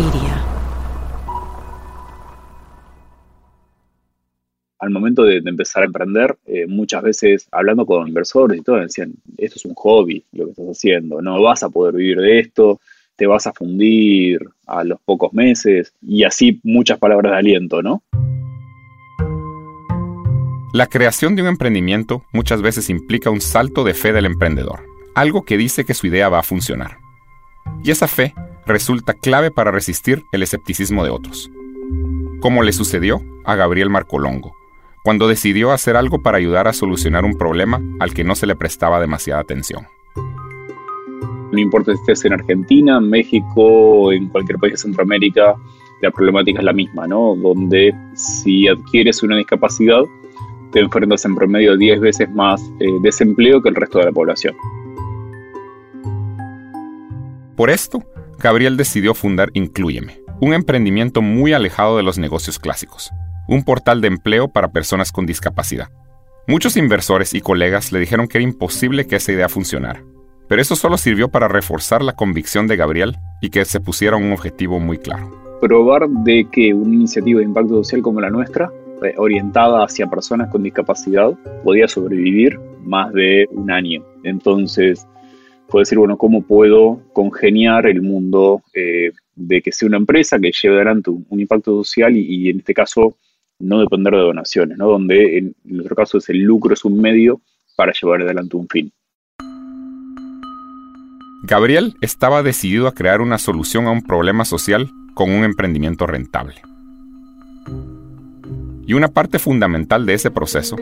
Media. Al momento de, empezar a emprender, eh, muchas veces hablando con inversores y todo, decían, esto es un hobby lo que estás haciendo, no vas a poder vivir de esto, te vas a fundir a los pocos meses y así muchas palabras de aliento, ¿no? La creación de un emprendimiento muchas veces implica un salto de fe del emprendedor, algo que dice que su idea va a funcionar. Y esa fe resulta clave para resistir el escepticismo de otros. Como le sucedió a Gabriel Marcolongo, cuando decidió hacer algo para ayudar a solucionar un problema al que no se le prestaba demasiada atención. No importa si estés en Argentina, México o en cualquier país de Centroamérica, la problemática es la misma, ¿no? Donde si adquieres una discapacidad, te enfrentas en promedio 10 veces más eh, desempleo que el resto de la población. Por esto, Gabriel decidió fundar Incluyeme, un emprendimiento muy alejado de los negocios clásicos, un portal de empleo para personas con discapacidad. Muchos inversores y colegas le dijeron que era imposible que esa idea funcionara, pero eso solo sirvió para reforzar la convicción de Gabriel y que se pusiera un objetivo muy claro. Probar de que una iniciativa de impacto social como la nuestra, eh, orientada hacia personas con discapacidad, podía sobrevivir más de un año. Entonces, puede decir, bueno, ¿cómo puedo congeniar el mundo eh, de que sea una empresa que lleve adelante un, impacto social y, en este caso no depender de donaciones, ¿no? donde en nuestro caso es el lucro es un medio para llevar adelante un fin. Gabriel estaba decidido a crear una solución a un problema social con un emprendimiento rentable. Y una parte fundamental de ese proceso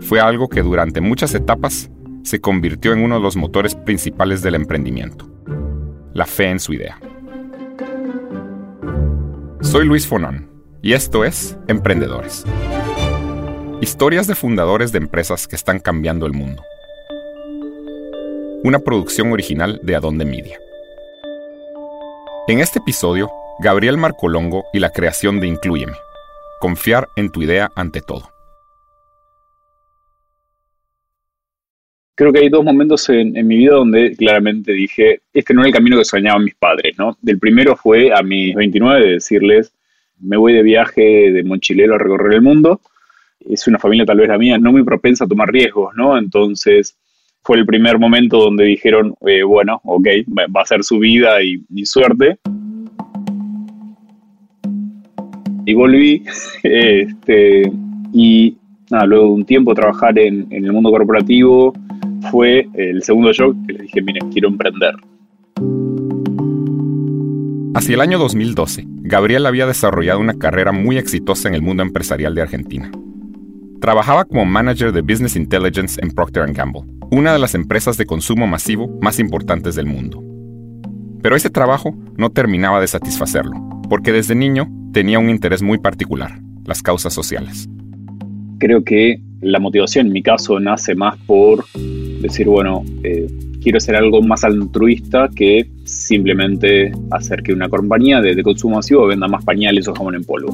fue algo que durante muchas etapas se convirtió en uno de los motores principales del emprendimiento, la fe en su idea. Soy Luis Fonón y esto es Emprendedores. Historias de fundadores de empresas que están cambiando el mundo. Una producción original de Adonde Media. En este episodio, Gabriel Marcolongo y la creación de Incluyeme. Confiar en tu idea ante todo. Creo que hay dos momentos en, mi vida donde claramente dije, este no era el camino que soñaban mis padres, ¿no? El primero fue a mis 29 de decirles, me voy de viaje de mochilero a recorrer el mundo. Es una familia tal vez la mía, no muy propensa a tomar riesgos, ¿no? Entonces fue el primer momento donde dijeron, eh, bueno, ok, va a ser su vida y, suerte. Y volví, este, y luego de un tiempo trabajar en el mundo corporativo, fue el segundo show que les dije, miren, quiero emprender. Hacia el año 2012, Gabriel había desarrollado una carrera muy exitosa en el mundo empresarial de Argentina. Trabajaba como manager de Business Intelligence en Procter Gamble, una de las empresas de consumo masivo más importantes del mundo. Pero ese trabajo no terminaba de satisfacerlo, porque desde niño tenía un interés muy particular, las causas sociales. Creo que la motivación en mi caso nace más por decir, bueno, eh, quiero hacer algo más altruista que simplemente hacer que una compañía de, consumo masivo venda más pañales o jamón en polvo.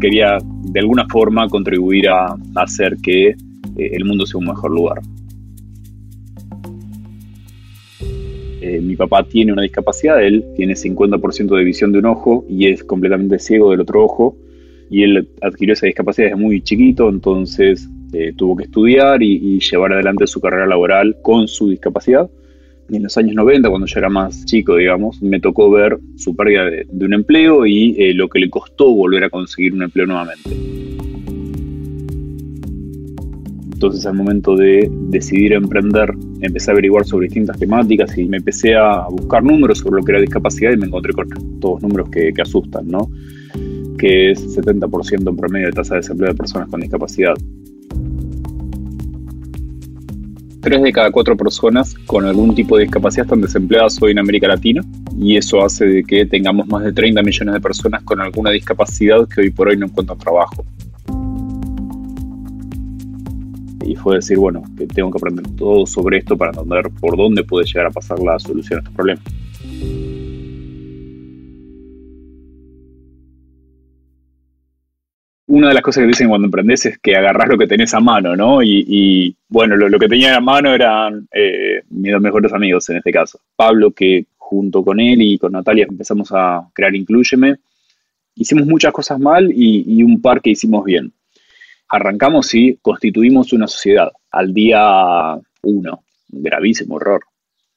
Quería de alguna forma contribuir a, hacer que eh, el mundo sea un mejor lugar. Eh, mi papá tiene una discapacidad, él tiene 50% de visión de un ojo y es completamente ciego del otro ojo y él adquirió esa discapacidad desde muy chiquito, entonces eh, tuvo que estudiar y, llevar adelante su carrera laboral con su discapacidad. Y en los años 90, cuando yo era más chico, digamos, me tocó ver su pérdida de, un empleo y eh, lo que le costó volver a conseguir un empleo nuevamente. Entonces al momento de decidir emprender, empecé a averiguar sobre distintas temáticas y me empecé a buscar números sobre lo que era discapacidad y me encontré con todos números que, que asustan, ¿no? Que es 70% en promedio de tasa de desempleo de personas con discapacidad. Tres de cada cuatro personas con algún tipo de discapacidad están desempleadas hoy en América Latina y eso hace de que tengamos más de 30 millones de personas con alguna discapacidad que hoy por hoy no encuentran trabajo. Y fue decir, bueno, que tengo que aprender todo sobre esto para entender por dónde puede llegar a pasar la solución a estos problemas. Una de las cosas que dicen cuando emprendes es que agarrás lo que tenés a mano, ¿no? Y, bueno, lo, que tenía a mano eran eh, mis dos mejores amigos en este caso. Pablo, que junto con él y con Natalia empezamos a crear Incluyeme. Hicimos muchas cosas mal y, un par que hicimos bien. Arrancamos y constituimos una sociedad al día uno. Gravísimo error.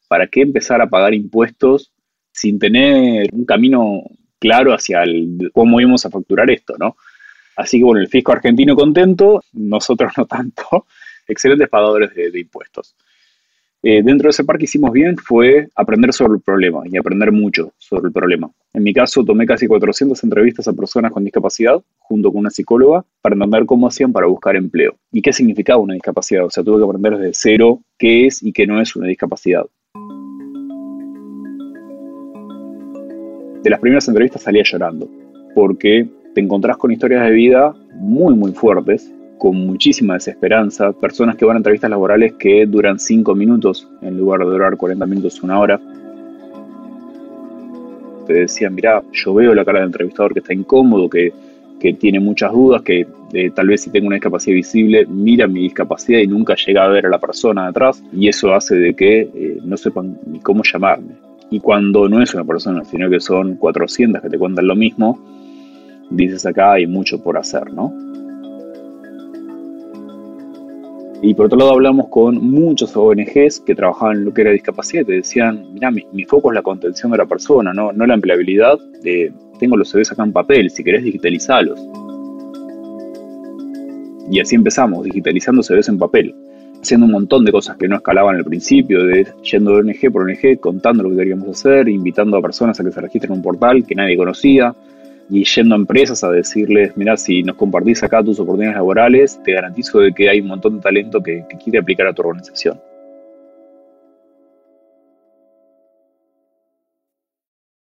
¿Para qué empezar a pagar impuestos sin tener un camino claro hacia el, cómo íbamos a facturar esto, ¿no? Así que bueno, el fisco argentino contento, nosotros no tanto, excelentes pagadores de, impuestos. Eh, dentro de ese parque hicimos bien fue aprender sobre el problema y aprender mucho sobre el problema. En mi caso tomé casi 400 entrevistas a personas con discapacidad junto con una psicóloga para entender cómo hacían para buscar empleo y qué significaba una discapacidad. O sea, tuve que aprender desde cero qué es y qué no es una discapacidad. De las primeras entrevistas salía llorando porque te encontrás con historias de vida muy, muy fuertes, con muchísima desesperanza, personas que van a entrevistas laborales que duran 5 minutos en lugar de durar 40 minutos, una hora. Te decían, mira, yo veo la cara del entrevistador que está incómodo, que, tiene muchas dudas, que eh, tal vez si tengo una discapacidad visible, mira mi discapacidad y nunca llega a ver a la persona de atrás, y eso hace de que eh, no sepan ni cómo llamarme. Y cuando no es una persona, sino que son 400 que te cuentan lo mismo, dices acá hay mucho por hacer, ¿no? Y por otro lado hablamos con muchos ONGs que trabajaban en lo que era discapacidad y te decían, mira, mi, foco es la contención de la persona, no, no la empleabilidad. de tengo los CVs acá en papel, si querés digitalizalos. Y así empezamos, digitalizando CVs en papel, haciendo un montón de cosas que no escalaban al principio, de yendo de ONG por ONG, contando lo que queríamos hacer, invitando a personas a que se registren en un portal que nadie conocía, y yendo a empresas a decirles, mira, si nos compartís acá tus oportunidades laborales, te garantizo de que hay un montón de talento que, quiere aplicar a tu organización.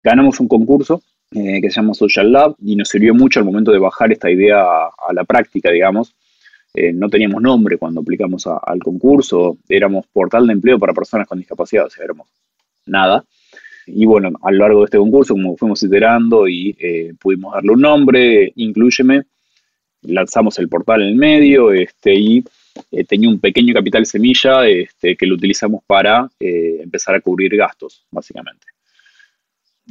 Ganamos un concurso eh, que se llama Social Lab y nos sirvió mucho al momento de bajar esta idea a, la práctica, digamos. Eh, no teníamos nombre cuando aplicamos al concurso, éramos portal de empleo para personas con discapacidad, o sea, éramos nada. Y bueno, a lo largo de este concurso, como fuimos iterando y eh, pudimos darle un nombre, Incluyeme, lanzamos el portal en el medio este, y eh, tenía un pequeño capital semilla este, que lo utilizamos para eh, empezar a cubrir gastos, básicamente.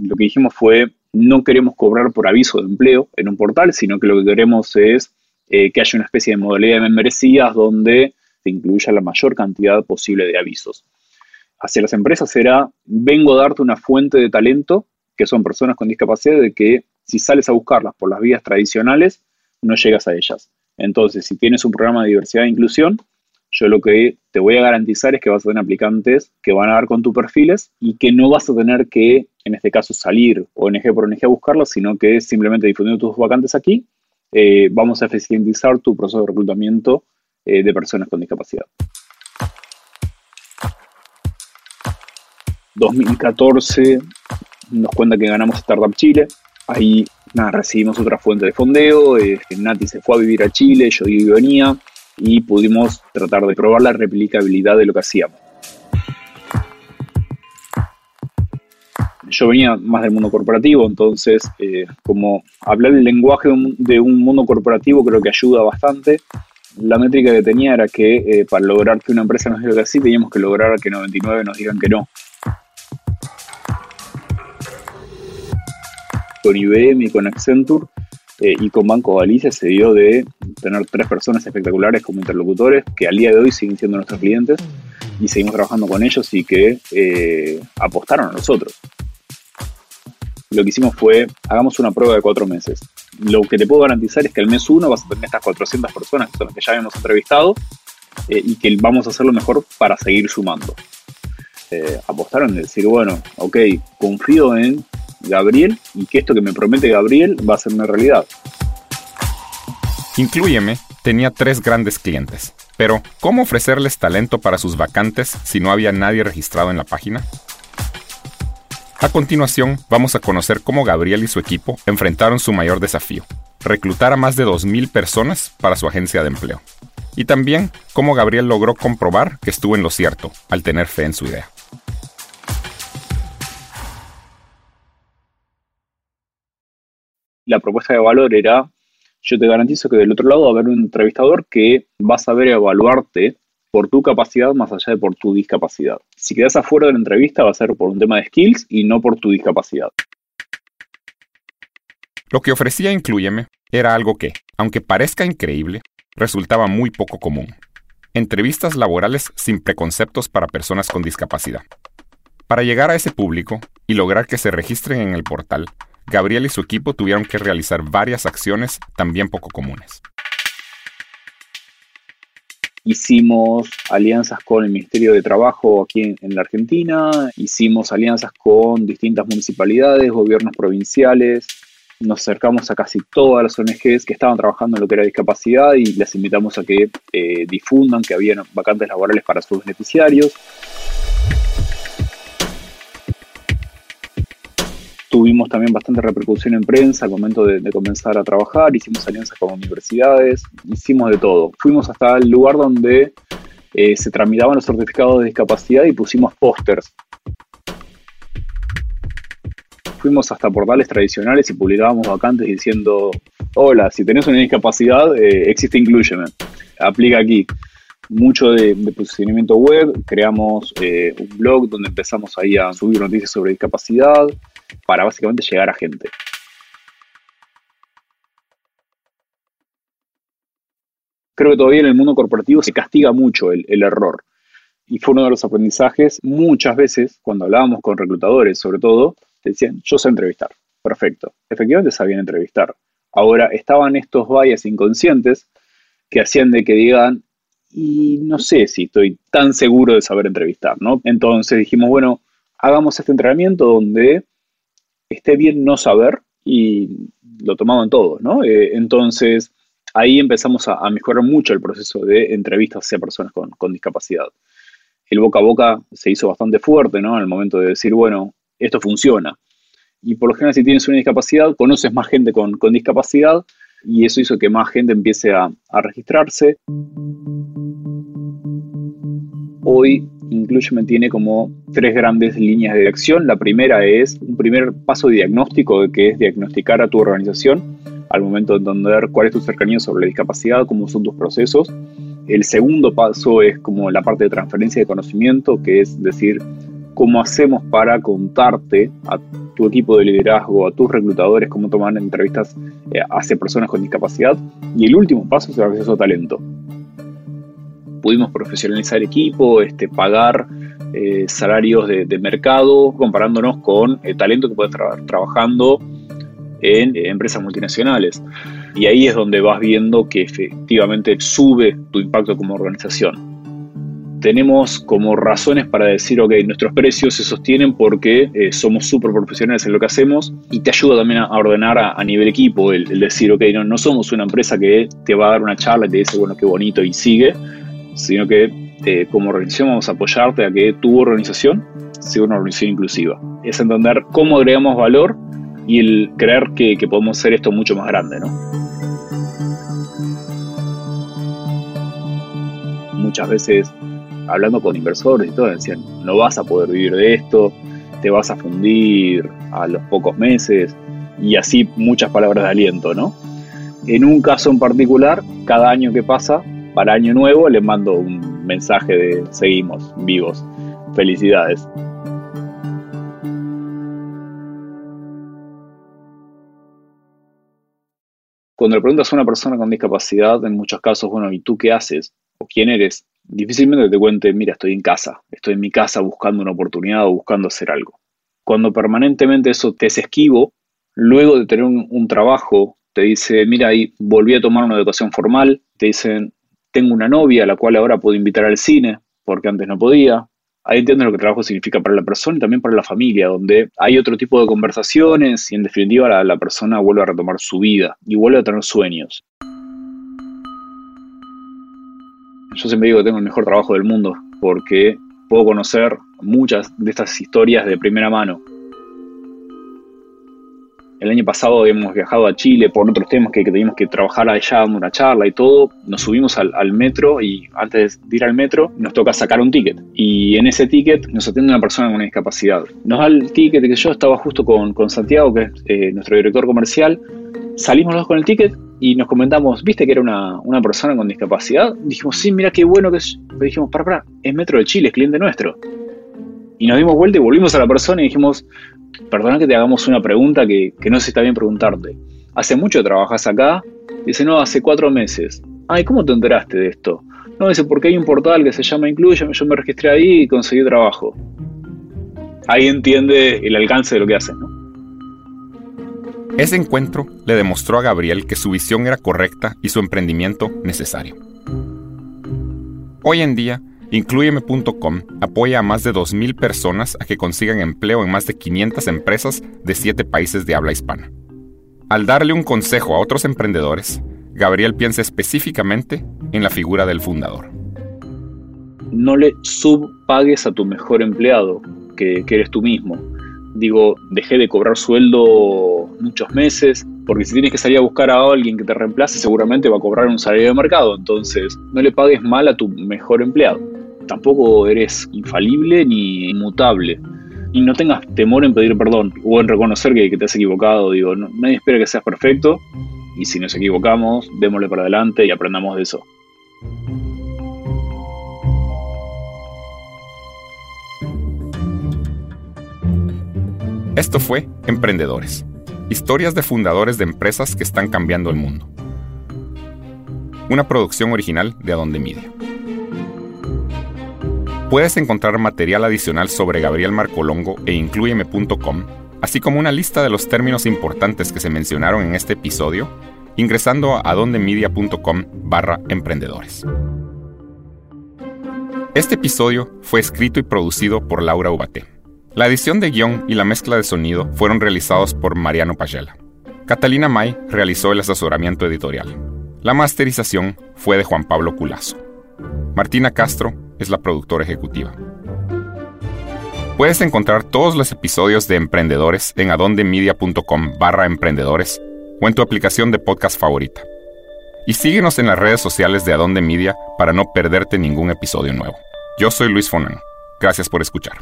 Lo que dijimos fue, no queremos cobrar por aviso de empleo en un portal, sino que lo que queremos es que haya una especie de modalidad de membresías donde se incluya la mayor cantidad posible de avisos hacia las empresas era, vengo a darte una fuente de talento, que son personas con discapacidad, de que si sales a buscarlas por las vías tradicionales, no llegas a ellas. Entonces, si tienes un programa de diversidad e inclusión, yo lo que te voy a garantizar es que vas a tener aplicantes que van a dar con tus perfiles y que no vas a tener que, en este caso, salir ONG por ONG a buscarlas, sino que simplemente difundiendo tus vacantes aquí, eh, vamos a eficientizar tu proceso de reclutamiento eh, de personas con discapacidad. 2014 nos cuenta que ganamos Startup Chile. Ahí recibimos otra fuente de fondeo. Eh, Nati se fue a vivir a Chile, yo y venía y pudimos tratar de probar la replicabilidad de lo que hacíamos. Yo venía más del mundo corporativo, entonces eh, como hablar el lenguaje de un, mundo corporativo creo que ayuda bastante. La métrica que tenía era que eh, para lograr que una empresa nos diga que sí, teníamos que lograr que 99 nos digan que no. Con IBM y con Accenture eh, y con Banco Galicia se dio de tener tres personas espectaculares como interlocutores que al día de hoy siguen siendo nuestros clientes y seguimos trabajando con ellos y que eh, apostaron a nosotros. Lo que hicimos fue, hagamos una prueba de cuatro meses. Lo que te puedo garantizar es que el mes uno vas a tener estas 400 personas que son las que ya hemos entrevistado eh, y que vamos a hacer lo mejor para seguir sumando. apostaron en decir, bueno, ok, confío en Gabriel y que esto que me promete Gabriel va a ser una realidad. Incluyeme tenía tres grandes clientes, pero ¿cómo ofrecerles talento para sus vacantes si no había nadie registrado en la página? A continuación, vamos a conocer cómo Gabriel y su equipo enfrentaron su mayor desafío, reclutar a más de 2.000 personas para su agencia de empleo. Y también cómo Gabriel logró comprobar que estuvo en lo cierto al tener fe en su idea. La propuesta de valor era, yo te garantizo que del otro lado va a haber un entrevistador que va a saber evaluarte por tu capacidad más allá de por tu discapacidad. Si quedas afuera de la entrevista va a ser por un tema de skills y no por tu discapacidad. Lo que ofrecía Incluyeme era algo que, aunque parezca increíble, resultaba muy poco común. Entrevistas laborales sin preconceptos para personas con discapacidad. Para llegar a ese público y lograr que se registren en el portal, Gabriel y su equipo tuvieron que realizar varias acciones también poco comunes. Hicimos alianzas con el Ministerio de Trabajo aquí en, la Argentina, hicimos alianzas con distintas municipalidades, gobiernos provinciales, nos acercamos a casi todas las ONGs que estaban trabajando en lo que era discapacidad y les invitamos a que eh, difundan que había vacantes laborales para sus beneficiarios. Tuvimos también bastante repercusión en prensa al momento de, comenzar a trabajar, hicimos alianzas con universidades, hicimos de todo. Fuimos hasta el lugar donde eh, se tramitaban los certificados de discapacidad y pusimos pósters. Fuimos hasta portales tradicionales y publicábamos vacantes diciendo, hola, si tenés una discapacidad, eh, existe Inclusion, aplica aquí mucho de, posicionamiento web, creamos eh, un blog donde empezamos ahí a subir noticias sobre discapacidad, para básicamente llegar a gente. Creo que todavía en el mundo corporativo se castiga mucho el, error. Y fue uno de los aprendizajes, muchas veces, cuando hablábamos con reclutadores, sobre todo, decían, yo sé entrevistar. Perfecto. Efectivamente sabían entrevistar. Ahora, estaban estos bias inconscientes que hacían de que digan, y no sé si estoy tan seguro de saber entrevistar, ¿no? Entonces dijimos, bueno, hagamos este entrenamiento donde esté bien no saber y lo tomaban todos, ¿no? Eh, entonces, ahí empezamos a, mejorar mucho el proceso de entrevistas hacia personas con, discapacidad. El boca a boca se hizo bastante fuerte, ¿no? En el momento de decir, bueno, esto funciona. Y por lo general, si tienes una discapacidad, conoces más gente con, discapacidad y eso hizo que más gente empiece a, a registrarse. Hoy Inclusion tiene como tres grandes líneas de acción. La primera es un primer paso de diagnóstico, que es diagnosticar a tu organización al momento de entender cuál es tu cercanía sobre la discapacidad, cómo son tus procesos. El segundo paso es como la parte de transferencia de conocimiento, que es decir, cómo hacemos para contarte a tu equipo de liderazgo, a tus reclutadores, cómo toman entrevistas eh, hacia personas con discapacidad. Y el último paso es el acceso a talento pudimos profesionalizar equipo, este, pagar eh, salarios de, mercado, comparándonos con el talento que puede estar trabajando en eh, empresas multinacionales. Y ahí es donde vas viendo que efectivamente sube tu impacto como organización. Tenemos como razones para decir, ok, nuestros precios se sostienen porque eh, somos súper profesionales en lo que hacemos y te ayuda también a ordenar a, nivel equipo el, decir, ok, no, no somos una empresa que te va a dar una charla y te dice, bueno, qué bonito y sigue, sino que eh, como organización vamos a apoyarte a que tu organización sea una organización inclusiva. Es entender cómo agregamos valor y el creer que, podemos hacer esto mucho más grande, ¿no? Muchas veces hablando con inversores y todo, decían, no vas a poder vivir de esto, te vas a fundir a los pocos meses, y así muchas palabras de aliento, ¿no? En un caso en particular, cada año que pasa, para Año Nuevo le mando un mensaje de seguimos vivos. Felicidades. Cuando le preguntas a una persona con discapacidad, en muchos casos, bueno, ¿y tú qué haces? ¿O quién eres? Difícilmente te cuente, mira, estoy en casa, estoy en mi casa buscando una oportunidad o buscando hacer algo. Cuando permanentemente eso te es esquivo, luego de tener un, trabajo, te dice, mira, ahí volví a tomar una educación formal, te dicen, tengo una novia a la cual ahora puedo invitar al cine, porque antes no podía. Ahí entiendo lo que trabajo significa para la persona y también para la familia, donde hay otro tipo de conversaciones y en definitiva la persona vuelve a retomar su vida y vuelve a tener sueños. Yo siempre digo que tengo el mejor trabajo del mundo porque puedo conocer muchas de estas historias de primera mano el año pasado habíamos viajado a Chile por otros temas que, teníamos que trabajar allá, una charla y todo. Nos subimos al, metro y antes de ir al metro nos toca sacar un ticket. Y en ese ticket nos atiende una persona con una discapacidad. Nos da el ticket que yo estaba justo con, con Santiago, que es eh, nuestro director comercial. Salimos los con el ticket y nos comentamos, ¿viste que era una, una persona con discapacidad? Dijimos, sí, mira qué bueno que es. dijimos, para, para, es Metro de Chile, es cliente nuestro. Y nos dimos vuelta y volvimos a la persona y dijimos, perdona que te hagamos una pregunta que, que no sé si está bien preguntarte. ¿Hace mucho trabajas acá? Dice, no, hace cuatro meses. Ay, ¿cómo te enteraste de esto? No, dice, porque hay un portal que se llama Incluye, yo me registré ahí y conseguí trabajo. Ahí entiende el alcance de lo que hacen, ¿no? Ese encuentro le demostró a Gabriel que su visión era correcta y su emprendimiento necesario. Hoy en día, Incluyeme.com apoya a más de 2.000 personas a que consigan empleo en más de 500 empresas de 7 países de habla hispana. Al darle un consejo a otros emprendedores, Gabriel piensa específicamente en la figura del fundador. No le subpagues a tu mejor empleado, que, que eres tú mismo digo, dejé de cobrar sueldo muchos meses, porque si tienes que salir a buscar a alguien que te reemplace, seguramente va a cobrar un salario de mercado, entonces no le pagues mal a tu mejor empleado. Tampoco eres infalible ni inmutable. Y no tengas temor en pedir perdón o en reconocer que, te has equivocado. Digo, nadie espera que seas perfecto y si nos equivocamos, démosle para adelante y aprendamos de eso. Esto fue Emprendedores, historias de fundadores de empresas que están cambiando el mundo. Una producción original de Adonde Media. Puedes encontrar material adicional sobre Gabriel Marcolongo e incluyeme.com, así como una lista de los términos importantes que se mencionaron en este episodio, ingresando a adondemedia.com barra emprendedores. Este episodio fue escrito y producido por Laura Ubate. La edición de guion y la mezcla de sonido fueron realizados por Mariano Pagela. Catalina May realizó el asesoramiento editorial. La masterización fue de Juan Pablo Culazo. Martina Castro es la productora ejecutiva. Puedes encontrar todos los episodios de Emprendedores en adondemedia.com barra emprendedores o en tu aplicación de podcast favorita. Y síguenos en las redes sociales de Adonde Media para no perderte ningún episodio nuevo. Yo soy Luis Fonan. Gracias por escuchar.